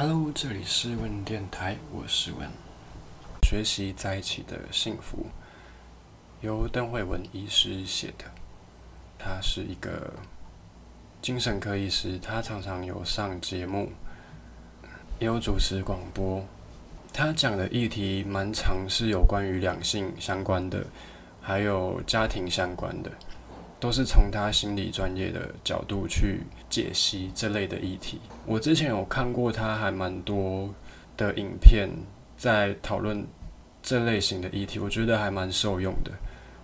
Hello，这里是问电台，我是问。学习在一起的幸福，由邓慧文医师写的。他是一个精神科医师，他常常有上节目，也有主持广播。他讲的议题蛮长，是有关于两性相关的，还有家庭相关的。都是从他心理专业的角度去解析这类的议题。我之前有看过他还蛮多的影片，在讨论这类型的议题，我觉得还蛮受用的。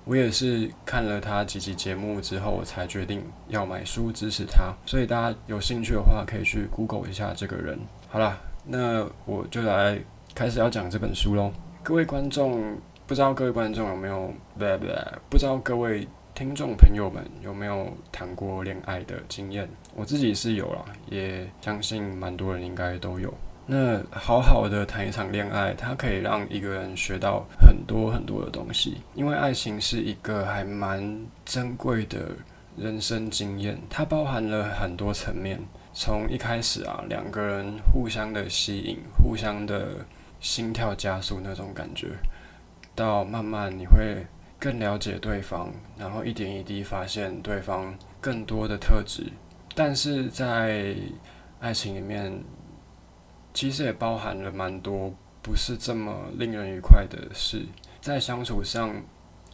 我也是看了他几集节目之后，我才决定要买书支持他。所以大家有兴趣的话，可以去 Google 一下这个人。好了，那我就来开始要讲这本书喽。各位观众，不知道各位观众有没有，不不，不知道各位。听众朋友们有没有谈过恋爱的经验？我自己是有了，也相信蛮多人应该都有。那好好的谈一场恋爱，它可以让一个人学到很多很多的东西。因为爱情是一个还蛮珍贵的人生经验，它包含了很多层面。从一开始啊，两个人互相的吸引，互相的心跳加速那种感觉，到慢慢你会。更了解对方，然后一点一滴发现对方更多的特质，但是在爱情里面，其实也包含了蛮多不是这么令人愉快的事。在相处上，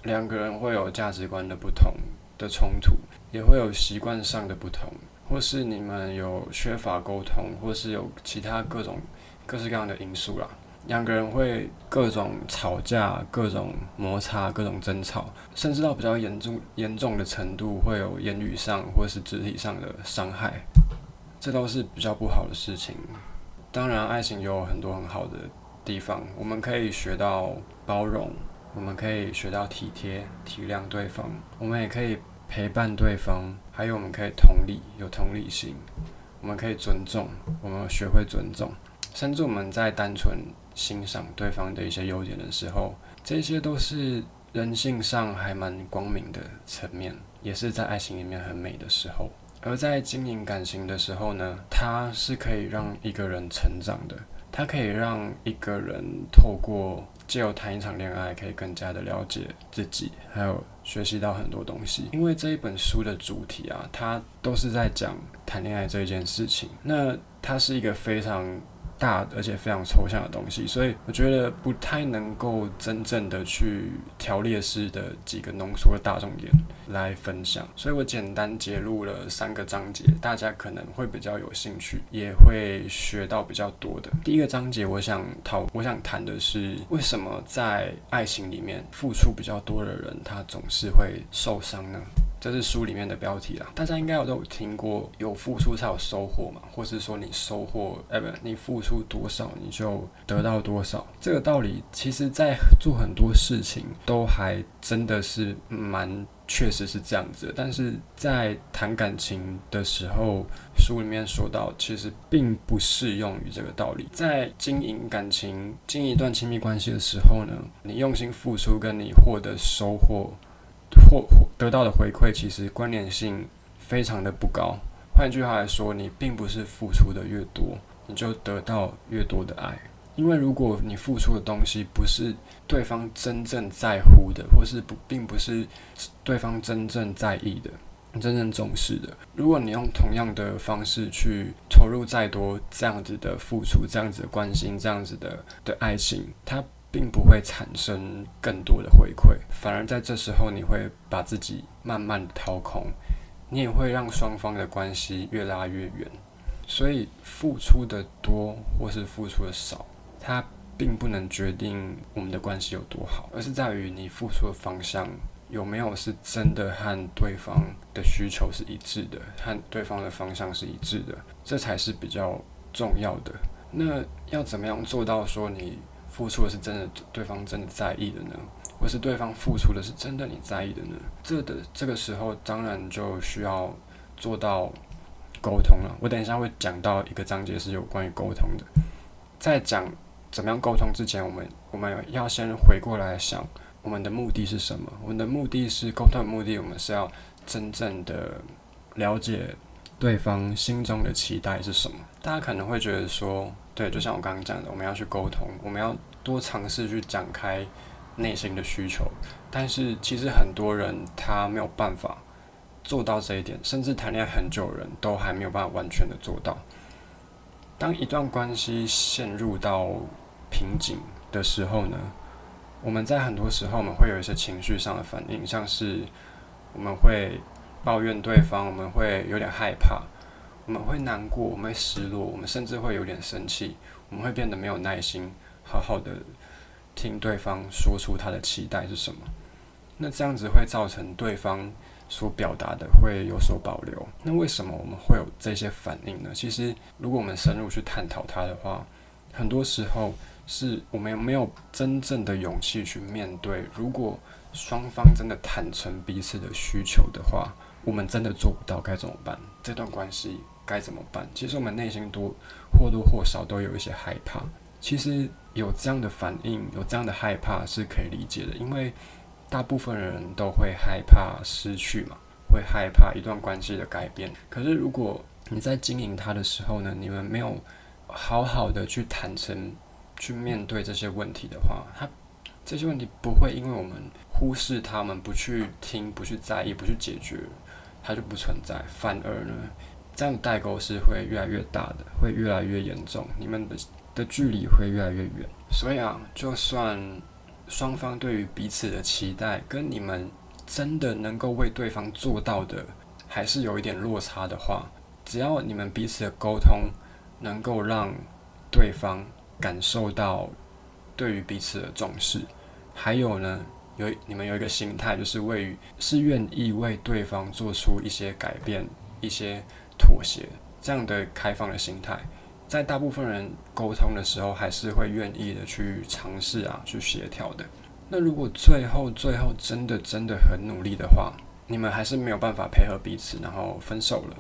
两个人会有价值观的不同的冲突，也会有习惯上的不同，或是你们有缺乏沟通，或是有其他各种各式各样的因素啦。两个人会各种吵架、各种摩擦、各种争吵，甚至到比较严重、严重的程度，会有言语上或是肢体上的伤害，这都是比较不好的事情。当然，爱情有很多很好的地方，我们可以学到包容，我们可以学到体贴、体谅对方，我们也可以陪伴对方，还有我们可以同理，有同理心，我们可以尊重，我们学会尊重，甚至我们在单纯。欣赏对方的一些优点的时候，这些都是人性上还蛮光明的层面，也是在爱情里面很美的时候。而在经营感情的时候呢，它是可以让一个人成长的，它可以让一个人透过借由谈一场恋爱，可以更加的了解自己，还有学习到很多东西。因为这一本书的主题啊，它都是在讲谈恋爱这件事情，那它是一个非常。大而且非常抽象的东西，所以我觉得不太能够真正的去条列式的几个浓缩的大重点来分享，所以我简单揭露了三个章节，大家可能会比较有兴趣，也会学到比较多的。第一个章节，我想讨，我想谈的是为什么在爱情里面付出比较多的人，他总是会受伤呢？这是书里面的标题啦，大家应该有都有听过，有付出才有收获嘛，或是说你收获，哎不，你付出多少你就得到多少。这个道理，其实在做很多事情都还真的是蛮确实是这样子。但是在谈感情的时候，书里面说到，其实并不适用于这个道理。在经营感情、经营一段亲密关系的时候呢，你用心付出，跟你获得收获。获得到的回馈其实关联性非常的不高。换句话来说，你并不是付出的越多，你就得到越多的爱。因为如果你付出的东西不是对方真正在乎的，或是不并不是对方真正在意的、真正重视的，如果你用同样的方式去投入再多这样子的付出、这样子的关心、这样子的的爱情，它。并不会产生更多的回馈，反而在这时候你会把自己慢慢掏空，你也会让双方的关系越拉越远。所以付出的多或是付出的少，它并不能决定我们的关系有多好，而是在于你付出的方向有没有是真的和对方的需求是一致的，和对方的方向是一致的，这才是比较重要的。那要怎么样做到说你？付出的是真的，对方真的在意的呢，或是对方付出的是真的你在意的呢？这的这个时候，当然就需要做到沟通了。我等一下会讲到一个章节是有关于沟通的。在讲怎么样沟通之前，我们我们要先回过来想，我们的目的是什么？我们的目的是沟通的目的，我们是要真正的了解对方心中的期待是什么。大家可能会觉得说，对，就像我刚刚讲的，我们要去沟通，我们要多尝试去展开内心的需求。但是其实很多人他没有办法做到这一点，甚至谈恋爱很久人都还没有办法完全的做到。当一段关系陷入到瓶颈的时候呢，我们在很多时候我们会有一些情绪上的反应，像是我们会抱怨对方，我们会有点害怕，我们会难过，我们会失落，我们甚至会有点生气，我们会变得没有耐心，好好的听对方说出他的期待是什么。那这样子会造成对方。所表达的会有所保留。那为什么我们会有这些反应呢？其实，如果我们深入去探讨它的话，很多时候是我们没有真正的勇气去面对。如果双方真的坦诚彼此的需求的话，我们真的做不到该怎么办？这段关系该怎么办？其实我们内心多或多或少都有一些害怕。其实有这样的反应，有这样的害怕是可以理解的，因为。大部分人都会害怕失去嘛，会害怕一段关系的改变。可是如果你在经营它的时候呢，你们没有好好的去坦诚、去面对这些问题的话，它这些问题不会因为我们忽视他们、不去听、不去在意、不去解决，它就不存在。反而呢，这样代沟是会越来越大的，会越来越严重，你们的的距离会越来越远。所以啊，就算。双方对于彼此的期待，跟你们真的能够为对方做到的，还是有一点落差的话，只要你们彼此的沟通能够让对方感受到对于彼此的重视，还有呢，有你们有一个心态，就是为是愿意为对方做出一些改变、一些妥协，这样的开放的心态。在大部分人沟通的时候，还是会愿意的去尝试啊，去协调的。那如果最后最后真的真的很努力的话，你们还是没有办法配合彼此，然后分手了。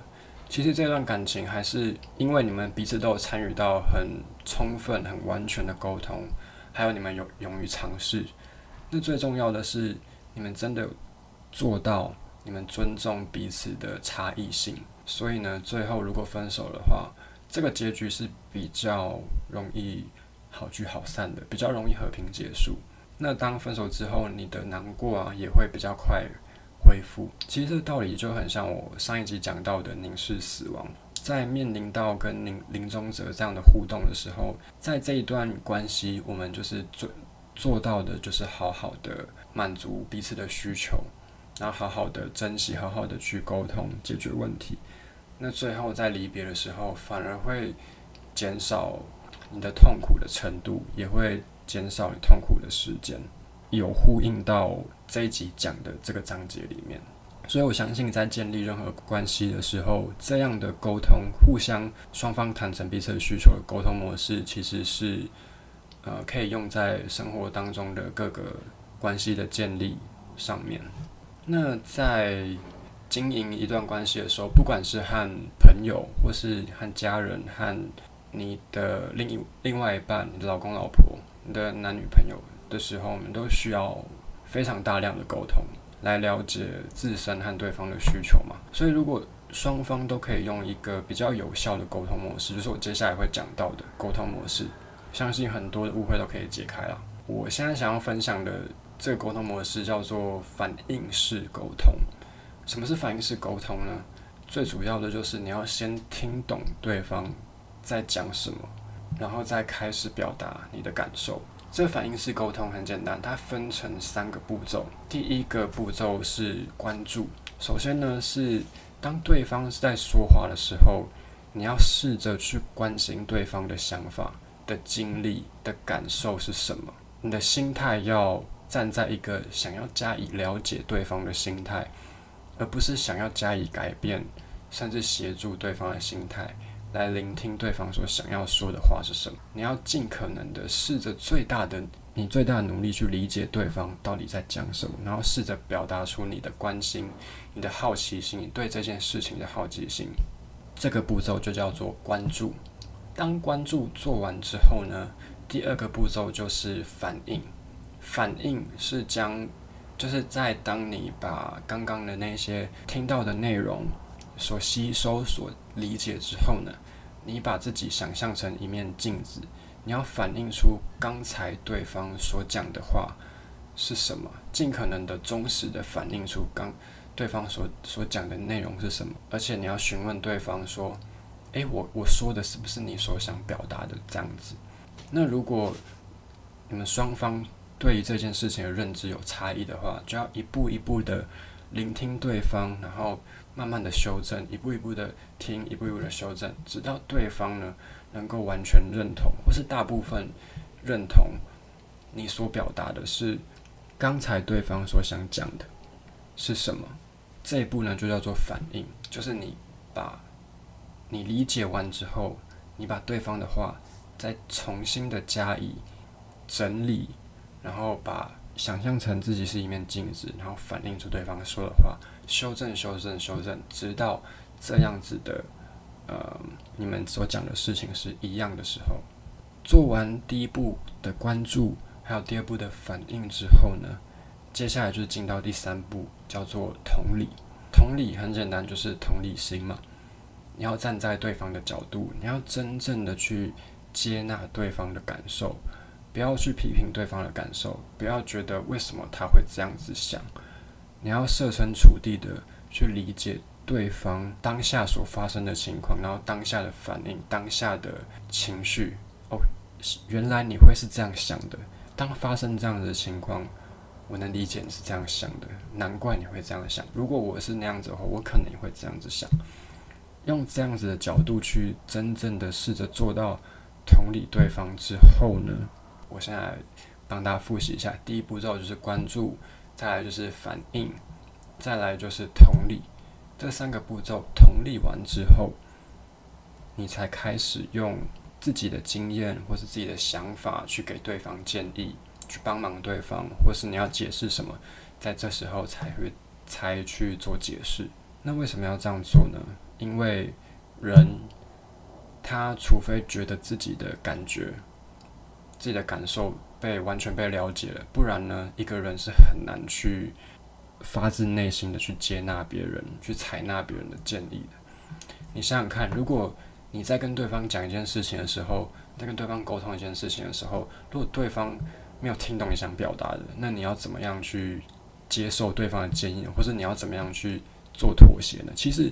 其实这段感情还是因为你们彼此都有参与到很充分、很完全的沟通，还有你们勇勇于尝试。那最重要的是，你们真的做到，你们尊重彼此的差异性。所以呢，最后如果分手的话，这个结局是比较容易好聚好散的，比较容易和平结束。那当分手之后，你的难过啊也会比较快恢复。其实这个道理就很像我上一集讲到的凝视死亡，在面临到跟临临终者这样的互动的时候，在这一段关系，我们就是做做到的就是好好的满足彼此的需求，然后好好的珍惜，好好的去沟通解决问题。那最后在离别的时候，反而会减少你的痛苦的程度，也会减少你痛苦的时间，有呼应到这一集讲的这个章节里面。所以我相信，在建立任何关系的时候，这样的沟通，互相双方坦诚彼此的需求的沟通模式，其实是呃可以用在生活当中的各个关系的建立上面。那在经营一段关系的时候，不管是和朋友，或是和家人，和你的另一另外一半，你的老公老婆，你的男女朋友的时候，我们都需要非常大量的沟通，来了解自身和对方的需求嘛。所以，如果双方都可以用一个比较有效的沟通模式，就是我接下来会讲到的沟通模式，相信很多的误会都可以解开了。我现在想要分享的这个沟通模式叫做反应式沟通。什么是反应式沟通呢？最主要的就是你要先听懂对方在讲什么，然后再开始表达你的感受。这反应式沟通很简单，它分成三个步骤。第一个步骤是关注。首先呢，是当对方是在说话的时候，你要试着去关心对方的想法、的经历、的感受是什么。你的心态要站在一个想要加以了解对方的心态。而不是想要加以改变，甚至协助对方的心态，来聆听对方所想要说的话是什么。你要尽可能的试着最大的你最大的努力去理解对方到底在讲什么，然后试着表达出你的关心、你的好奇心、你对这件事情的好奇心。这个步骤就叫做关注。当关注做完之后呢，第二个步骤就是反应。反应是将就是在当你把刚刚的那些听到的内容所吸收、所理解之后呢，你把自己想象成一面镜子，你要反映出刚才对方所讲的话是什么，尽可能的忠实的反映出刚对方所所讲的内容是什么，而且你要询问对方说：“诶，我我说的是不是你所想表达的这样子？”那如果你们双方对于这件事情的认知有差异的话，就要一步一步的聆听对方，然后慢慢的修正，一步一步的听，一步一步的修正，直到对方呢能够完全认同，或是大部分认同你所表达的是刚才对方所想讲的是什么。这一步呢就叫做反应，就是你把你理解完之后，你把对方的话。再重新的加以整理，然后把想象成自己是一面镜子，然后反映出对方说的话，修正、修正、修正，直到这样子的，呃，你们所讲的事情是一样的时候，做完第一步的关注，还有第二步的反应之后呢，接下来就是进到第三步，叫做同理。同理很简单，就是同理心嘛。你要站在对方的角度，你要真正的去。接纳对方的感受，不要去批评对方的感受，不要觉得为什么他会这样子想。你要设身处地的去理解对方当下所发生的情况，然后当下的反应、当下的情绪。哦，原来你会是这样想的。当发生这样子的情况，我能理解你是这样想的，难怪你会这样想。如果我是那样子的话，我可能也会这样子想。用这样子的角度去真正的试着做到。同理对方之后呢，我现在帮大家复习一下。第一步骤就是关注，再来就是反应，再来就是同理。这三个步骤同理完之后，你才开始用自己的经验或是自己的想法去给对方建议，去帮忙对方，或是你要解释什么，在这时候才会才去做解释。那为什么要这样做呢？因为人。他除非觉得自己的感觉、自己的感受被完全被了解了，不然呢，一个人是很难去发自内心的去接纳别人、去采纳别人的建议的。你想想看，如果你在跟对方讲一件事情的时候，在跟对方沟通一件事情的时候，如果对方没有听懂你想表达的，那你要怎么样去接受对方的建议，或者你要怎么样去做妥协呢？其实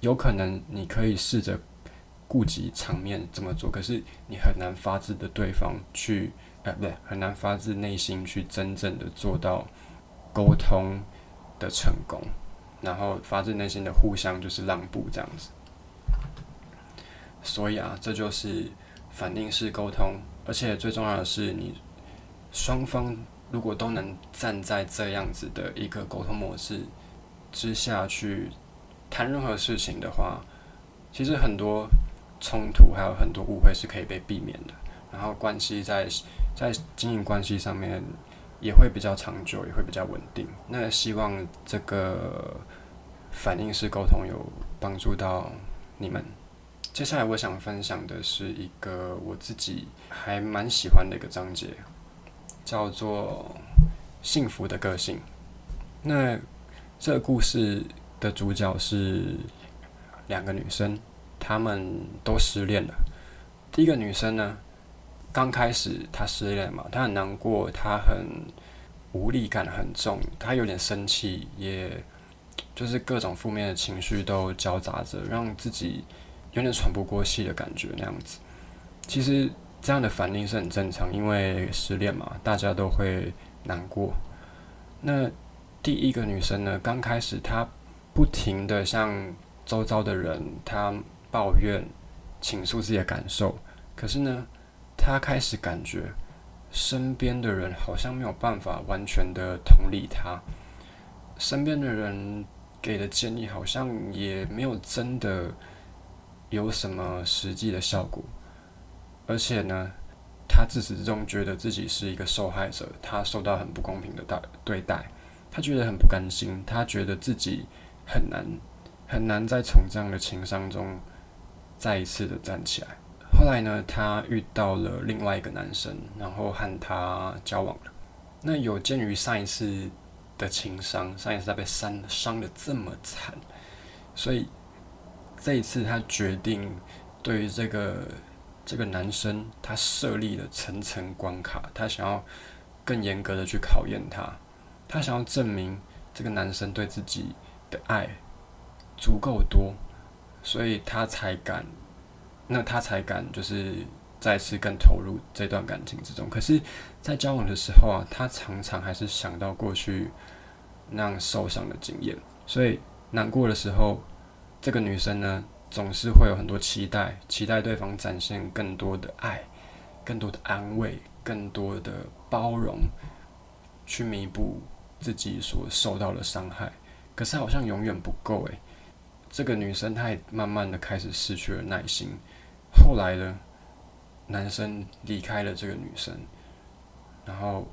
有可能你可以试着。顾及场面这么做，可是你很难发自的对方去，呃，不对，很难发自内心去真正的做到沟通的成功，然后发自内心的互相就是让步这样子。所以啊，这就是反应式沟通，而且最重要的是，你双方如果都能站在这样子的一个沟通模式之下去谈任何事情的话，其实很多。冲突还有很多误会是可以被避免的，然后关系在在经营关系上面也会比较长久，也会比较稳定。那希望这个反应式沟通有帮助到你们。接下来我想分享的是一个我自己还蛮喜欢的一个章节，叫做“幸福的个性”。那这个故事的主角是两个女生。他们都失恋了。第一个女生呢，刚开始她失恋嘛，她很难过，她很无力感很重，她有点生气，也就是各种负面的情绪都交杂着，让自己有点喘不过气的感觉那样子。其实这样的反应是很正常，因为失恋嘛，大家都会难过。那第一个女生呢，刚开始她不停的向周遭的人，她。抱怨、倾诉自己的感受，可是呢，他开始感觉身边的人好像没有办法完全的同理他，身边的人给的建议好像也没有真的有什么实际的效果，而且呢，他自始至终觉得自己是一个受害者，他受到很不公平的待对待，他觉得很不甘心，他觉得自己很难很难再从这样的情伤中。再一次的站起来。后来呢，他遇到了另外一个男生，然后和他交往了。那有鉴于上一次的情伤，上一次他被伤伤的这么惨，所以这一次他决定对于这个这个男生，他设立了层层关卡，他想要更严格的去考验他，他想要证明这个男生对自己的爱足够多，所以他才敢，那他才敢就是再次更投入这段感情之中。可是，在交往的时候啊，他常常还是想到过去那样受伤的经验，所以难过的时候，这个女生呢，总是会有很多期待，期待对方展现更多的爱，更多的安慰，更多的包容，去弥补自己所受到的伤害。可是好像永远不够诶。这个女生她也慢慢的开始失去了耐心。后来呢，男生离开了这个女生，然后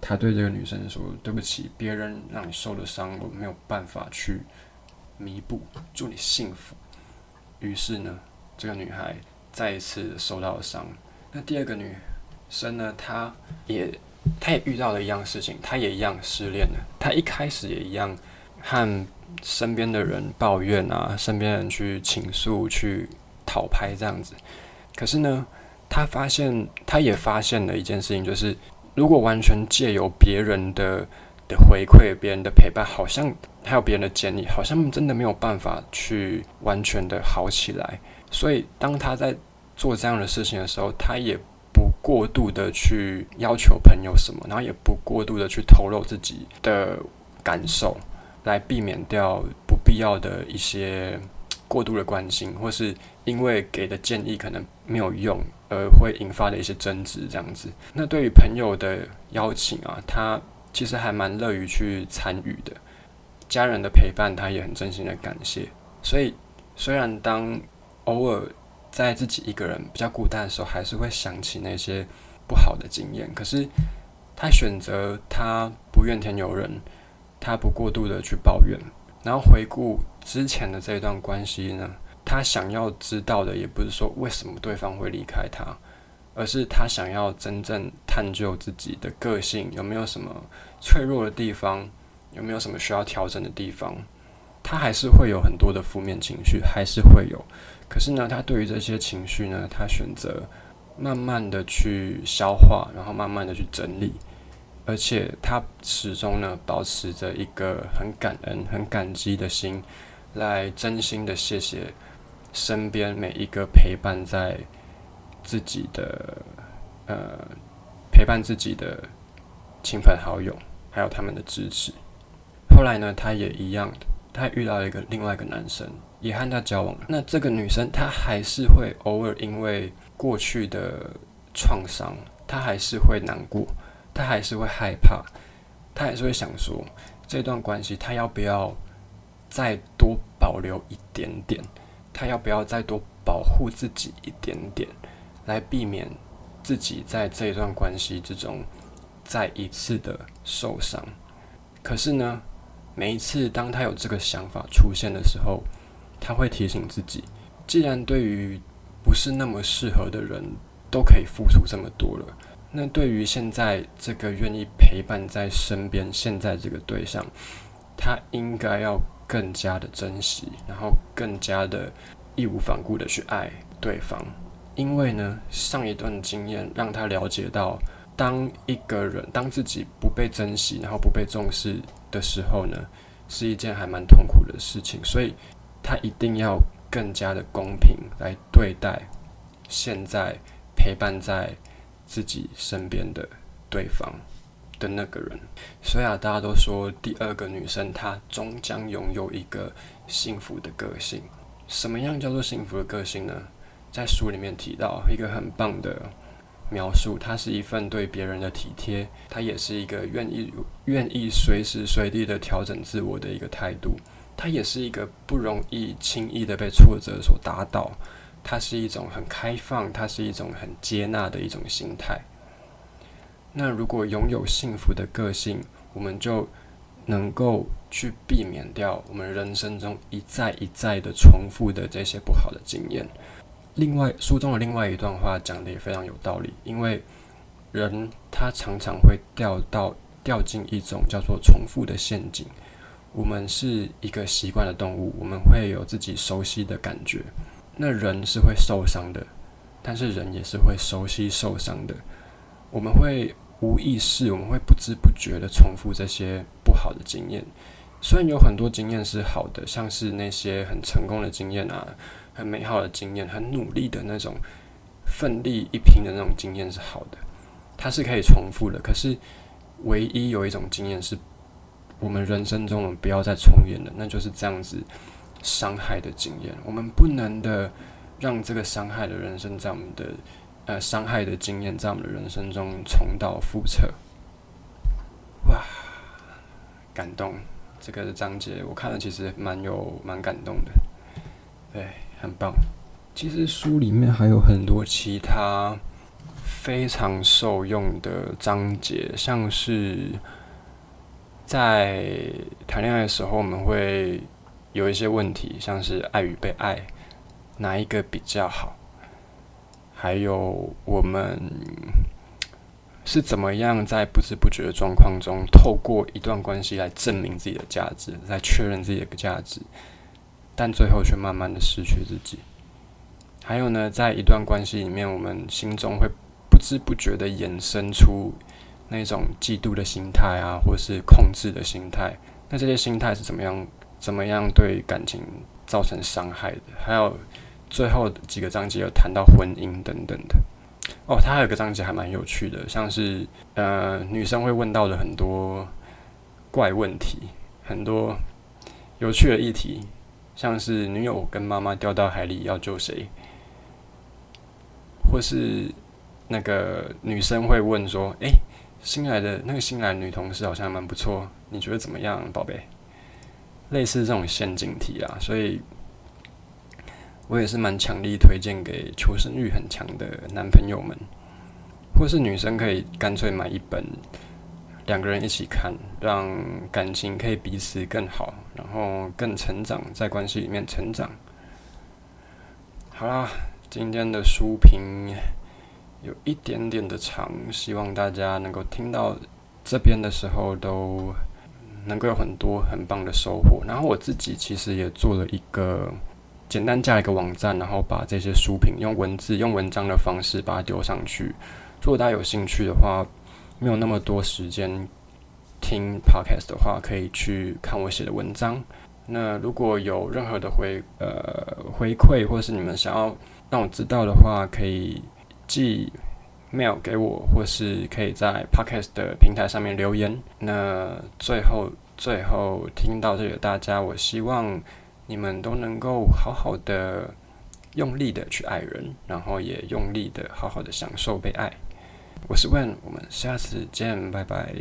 他对这个女生说：“对不起，别人让你受了伤，我没有办法去弥补。祝你幸福。”于是呢，这个女孩再一次受到了伤。那第二个女生呢，她也她也遇到了一样事情，她也一样失恋了。她一开始也一样和身边的人抱怨啊，身边人去倾诉、去讨拍这样子。可是呢，他发现，他也发现了一件事情，就是如果完全借由别人的的回馈、别人的陪伴，好像还有别人的建议，好像真的没有办法去完全的好起来。所以，当他在做这样的事情的时候，他也不过度的去要求朋友什么，然后也不过度的去透露自己的感受，来避免掉不必要的一些过度的关心，或是因为给的建议可能没有用而会引发的一些争执，这样子。那对于朋友的邀请啊，他其实还蛮乐于去参与的。家人的陪伴，他也很真心的感谢。所以，虽然当偶尔在自己一个人比较孤单的时候，还是会想起那些不好的经验。可是，他选择他不怨天尤人，他不过度的去抱怨，然后回顾之前的这一段关系呢，他想要知道的也不是说为什么对方会离开他，而是他想要真正探究自己的个性有没有什么脆弱的地方，有没有什么需要调整的地方。他还是会有很多的负面情绪，还是会有。可是呢，他对于这些情绪呢，他选择慢慢的去消化，然后慢慢的去整理，而且他始终呢保持着一个很感恩、很感激的心，来真心的谢谢身边每一个陪伴在自己的呃陪伴自己的亲朋好友，还有他们的支持。后来呢，他也一样的，他遇到了一个另外一个男生。也和他交往了，那这个女生她还是会偶尔因为过去的创伤，她还是会难过，他还是会害怕，他还是会想说，这段关系他要不要再多保留一点点，他要不要再多保护自己一点点，来避免自己在这一段关系之中再一次的受伤。可是呢，每一次当他有这个想法出现的时候，他会提醒自己，既然对于不是那么适合的人都可以付出这么多了，那对于现在这个愿意陪伴在身边、现在这个对象，他应该要更加的珍惜，然后更加的义无反顾的去爱对方。因为呢，上一段经验让他了解到，当一个人当自己不被珍惜，然后不被重视的时候呢，是一件还蛮痛苦的事情。所以。他一定要更加的公平来对待现在陪伴在自己身边的对方的那个人。所以啊，大家都说第二个女生她终将拥有一个幸福的个性。什么样叫做幸福的个性呢？在书里面提到一个很棒的描述，它是一份对别人的体贴，它也是一个愿意愿意随时随地的调整自我的一个态度。它也是一个不容易轻易的被挫折所打倒，它是一种很开放，它是一种很接纳的一种心态。那如果拥有幸福的个性，我们就能够去避免掉我们人生中一再一再的重复的这些不好的经验。另外，书中的另外一段话讲的也非常有道理，因为人他常常会掉到掉进一种叫做重复的陷阱。我们是一个习惯的动物，我们会有自己熟悉的感觉。那人是会受伤的，但是人也是会熟悉受伤的。我们会无意识，我们会不知不觉的重复这些不好的经验。虽然有很多经验是好的，像是那些很成功的经验啊，很美好的经验，很努力的那种奋力一拼的那种经验是好的，它是可以重复的。可是，唯一有一种经验是。我们人生中，我们不要再重演了，那就是这样子伤害的经验。我们不能的让这个伤害的人生在我们的呃伤害的经验在我们的人生中重蹈覆辙。哇，感动！这个章节我看了，其实蛮有蛮感动的，对，很棒。其实书里面还有很多其他非常受用的章节，像是。在谈恋爱的时候，我们会有一些问题，像是爱与被爱，哪一个比较好？还有我们是怎么样在不知不觉的状况中，透过一段关系来证明自己的价值，来确认自己的价值，但最后却慢慢的失去自己。还有呢，在一段关系里面，我们心中会不知不觉的衍生出。那种嫉妒的心态啊，或是控制的心态，那这些心态是怎么样？怎么样对感情造成伤害的？还有最后几个章节有谈到婚姻等等的。哦，它还有个章节还蛮有趣的，像是呃女生会问到的很多怪问题，很多有趣的议题，像是女友跟妈妈掉到海里要救谁，或是那个女生会问说：“诶……”新来的那个新来女同事好像蛮不错，你觉得怎么样，宝贝？类似这种陷阱题啊，所以我也是蛮强力推荐给求生欲很强的男朋友们，或是女生可以干脆买一本，两个人一起看，让感情可以彼此更好，然后更成长，在关系里面成长。好啦，今天的书评。有一点点的长，希望大家能够听到这边的时候，都能够有很多很棒的收获。然后我自己其实也做了一个简单架一个网站，然后把这些书评用文字、用文章的方式把它丢上去。如果大家有兴趣的话，没有那么多时间听 podcast 的话，可以去看我写的文章。那如果有任何的回呃回馈，或是你们想要让我知道的话，可以。寄 mail 给我，或是可以在 podcast 的平台上面留言。那最后，最后听到这里的大家，我希望你们都能够好好的、用力的去爱人，然后也用力的好好的享受被爱。我是 Wen，我们下次见，拜拜。